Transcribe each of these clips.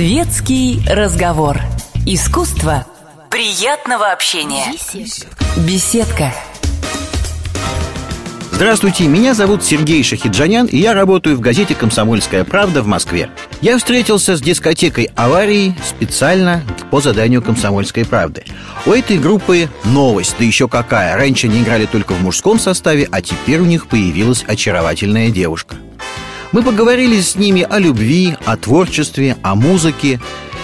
Светский разговор. Искусство приятного общения. Беседка. Здравствуйте, меня зовут Сергей Шахиджанян, и я работаю в газете «Комсомольская правда» в Москве. Я встретился с дискотекой «Аварии» специально по заданию «Комсомольской правды». У этой группы новость, да еще какая. Раньше они играли только в мужском составе, а теперь у них появилась очаровательная девушка. Мы поговорили с ними о любви, о творчестве, о музыке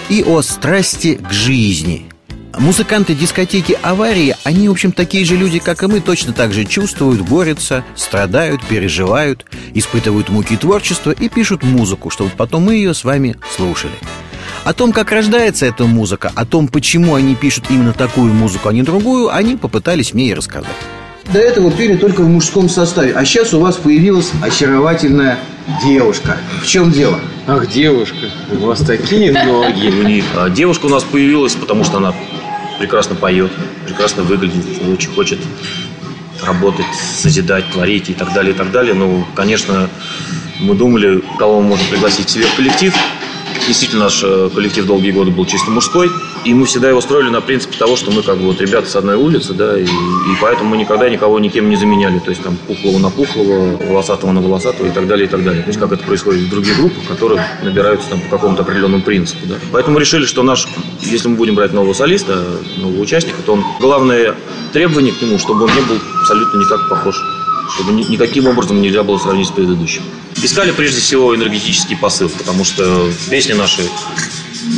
и о страсти к жизни – Музыканты дискотеки «Аварии», они, в общем, такие же люди, как и мы, точно так же чувствуют, борются, страдают, переживают, испытывают муки творчества и пишут музыку, чтобы потом мы ее с вами слушали. О том, как рождается эта музыка, о том, почему они пишут именно такую музыку, а не другую, они попытались мне и рассказать. До этого пели только в мужском составе, а сейчас у вас появилась очаровательная девушка. В чем дело? Ах, девушка, у вас такие ноги. А девушка у нас появилась, потому что она прекрасно поет, прекрасно выглядит, очень хочет работать, созидать, творить и так далее, и так далее. Ну, конечно, мы думали, кого мы можем пригласить себе в коллектив. Действительно, наш э, коллектив долгие годы был чисто мужской. И мы всегда его строили на принципе того, что мы как бы вот ребята с одной улицы, да, и, и поэтому мы никогда никого никем не заменяли. То есть там пухлого на пухлого, волосатого на волосатого и так далее, и так далее. То есть как это происходит в других группах, которые набираются там по какому-то определенному принципу, да. Поэтому решили, что наш, если мы будем брать нового солиста, нового участника, то он, главное требование к нему, чтобы он не был абсолютно никак похож чтобы ни, никаким образом нельзя было сравнить с предыдущим. Искали прежде всего энергетический посыл, потому что песни наши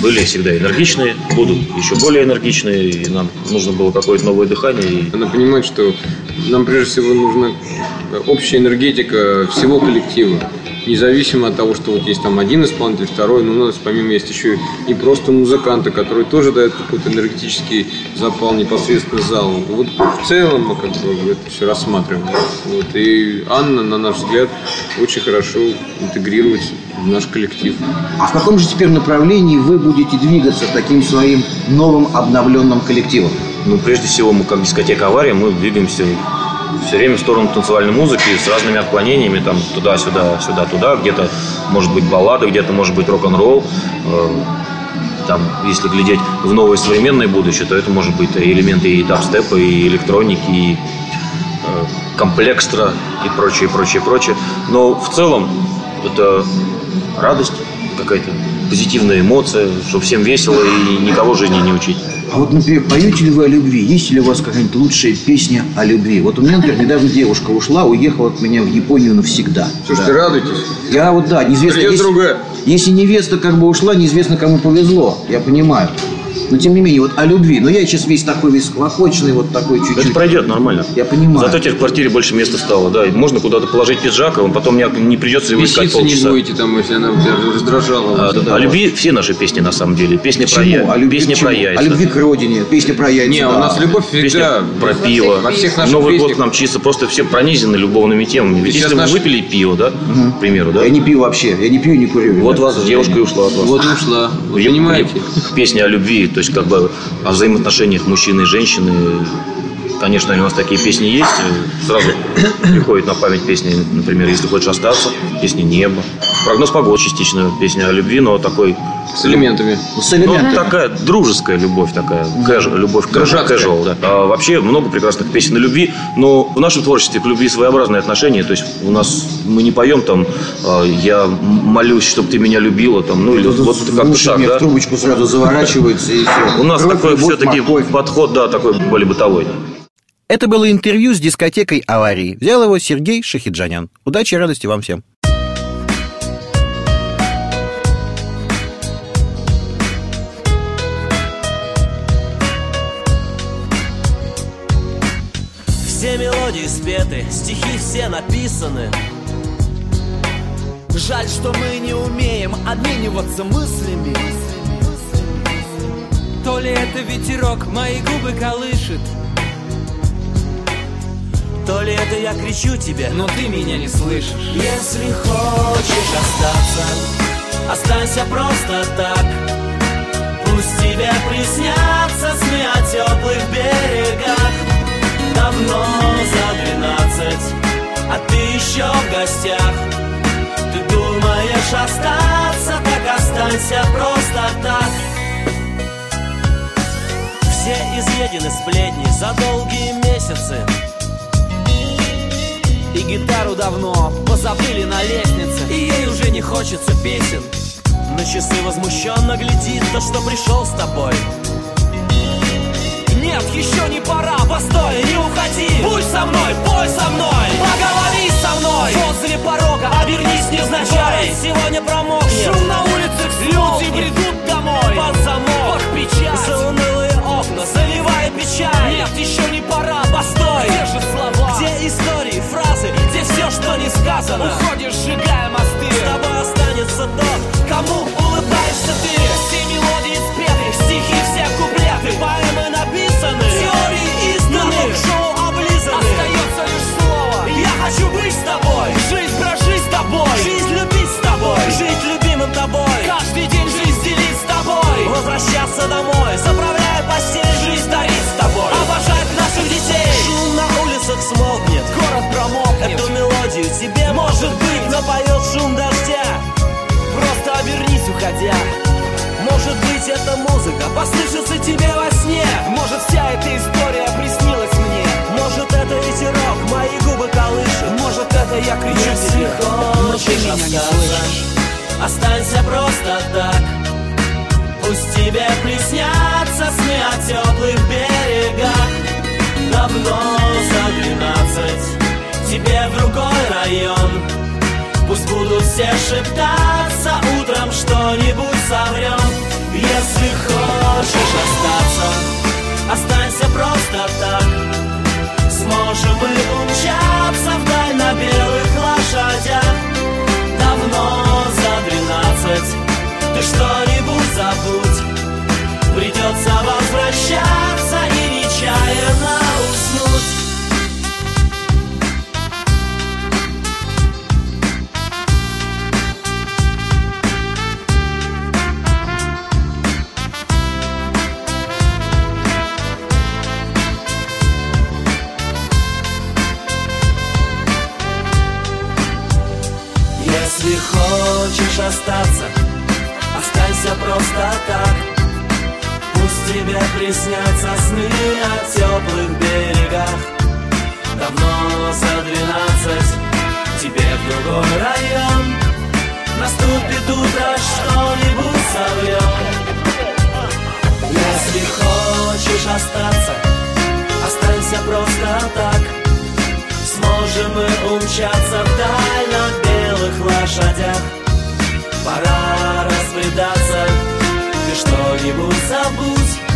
были всегда энергичные, будут еще более энергичные, и нам нужно было какое-то новое дыхание. Надо понимать, что нам прежде всего нужна общая энергетика всего коллектива независимо от того, что вот есть там один исполнитель, второй, но у нас помимо есть еще и просто музыканты, которые тоже дают какой-то энергетический запал непосредственно залу. Вот в целом мы как бы это все рассматриваем. Вот. И Анна, на наш взгляд, очень хорошо интегрируется в наш коллектив. А в каком же теперь направлении вы будете двигаться таким своим новым обновленным коллективом? Ну, прежде всего, мы как дискотека «Авария», мы двигаемся все время в сторону танцевальной музыки с разными отклонениями, там туда-сюда, сюда-туда, где-то может быть баллада, где-то может быть рок-н-ролл. Э, там, если глядеть в новое современное будущее, то это может быть элементы и дабстепа, и электроники, и э, комплекстра, и прочее, прочее, прочее. Но в целом это радость, какая-то позитивная эмоция, что всем весело и никого жизни не учить. А вот, например, поете ли вы о любви? Есть ли у вас какая-нибудь лучшая песня о любви? Вот у меня, например, недавно девушка ушла, уехала от меня в Японию навсегда. Слушайте, да. радуйтесь. Я вот, да, неизвестно... Придет если, другая. Если невеста как бы ушла, неизвестно, кому повезло. Я понимаю. Но тем не менее, вот о любви. Но я сейчас весь такой весь склокоченный, вот такой чуть-чуть. Это пройдет нормально. Я понимаю. Зато теперь в квартире больше места стало, да. И можно куда-то положить пиджак, а он потом не, не придется его искать полчаса. не будете там, если она раздражала. А, да, да, о любви все наши песни на самом деле. Песни про я, о любви песни про яйца. О любви к родине, песни про яйца. Не, да. у нас любовь всегда. Песня про пиво. Во всех наших Новый песнях. год нам чисто просто все пронизаны любовными темами. Ведь если наш... мы выпили пиво, да, угу. к примеру, да. Я не пью вообще, я не пью и не курю. Вот вас девушка и ушла от вас. Вот ушла. Вы понимаете? Песня о любви, то есть как бы о взаимоотношениях мужчины и женщины. Конечно, у нас такие песни есть. Сразу приходит на память песни, например, «Если хочешь остаться», песни «Небо». «Прогноз погоды» частично песня о любви, но такой... С элементами. С элементами. Ну, такая дружеская любовь, такая кэж, любовь casual, да. А вообще много прекрасных песен о любви, но в нашем творчестве к любви своеобразные отношения. То есть у нас мы не поем там а, «Я молюсь, чтобы ты меня любила», там, ну или вот, вот как-то так, да? в трубочку сразу заворачивается и все. У нас Кровь, такой все-таки подход, да, такой более бытовой. Это было интервью с дискотекой «Аварии». Взял его Сергей Шахиджанян. Удачи и радости вам всем. Мелодии спеты, стихи все написаны. Жаль, что мы не умеем обмениваться мыслями. То ли это ветерок мои губы колышет то ли это я кричу тебе, но ты меня не слышишь. Если хочешь остаться, останься просто так. Пусть тебе приснятся сны о теплых берегах Давно за двенадцать, а ты еще в гостях. Ты думаешь остаться, так останься просто так. Все изъедены сплетни за долгие месяцы. И гитару давно позабыли на лестнице. И ей уже не хочется песен. На часы возмущенно глядит то, что пришел с тобой еще не пора, постой, не уходи. Будь со мной, пой со мной, поговори со мной. Возле порога, обернись невзначай. Сегодня промокнет, шум на улицах Люди бредут домой, под замок, под печать. За унылые окна, заливая печаль. Нет, еще не пора, постой. Где же слова? Где истории, фразы, где все, что не сказано? Уходишь, сжигая мосты. С тобой останется музыка послышится тебе во сне. Может, вся эта история приснилась мне. Может, это ветерок мои губы колышет Может, это я кричу Если тебе. Но ты меня не слышишь. Останься просто так. Пусть тебе приснятся сны о теплых берегах. Давно за двенадцать Тебе в другой район. Пусть будут все шептаться Утром что-нибудь соврем Если хочешь остаться. Останься просто так. Сможем мы умчаться вдаль на белых лошадях. Давно за двенадцать. Ты что-нибудь забудь остаться, останься просто так. Пусть тебе приснятся сны о теплых берегах. Давно за двенадцать, тебе в другой район. Наступит утро, что-нибудь соврем Если хочешь остаться, останься просто так. Сможем мы умчаться вдаль на белых лошадях Пора распредаться, ты что-нибудь забудь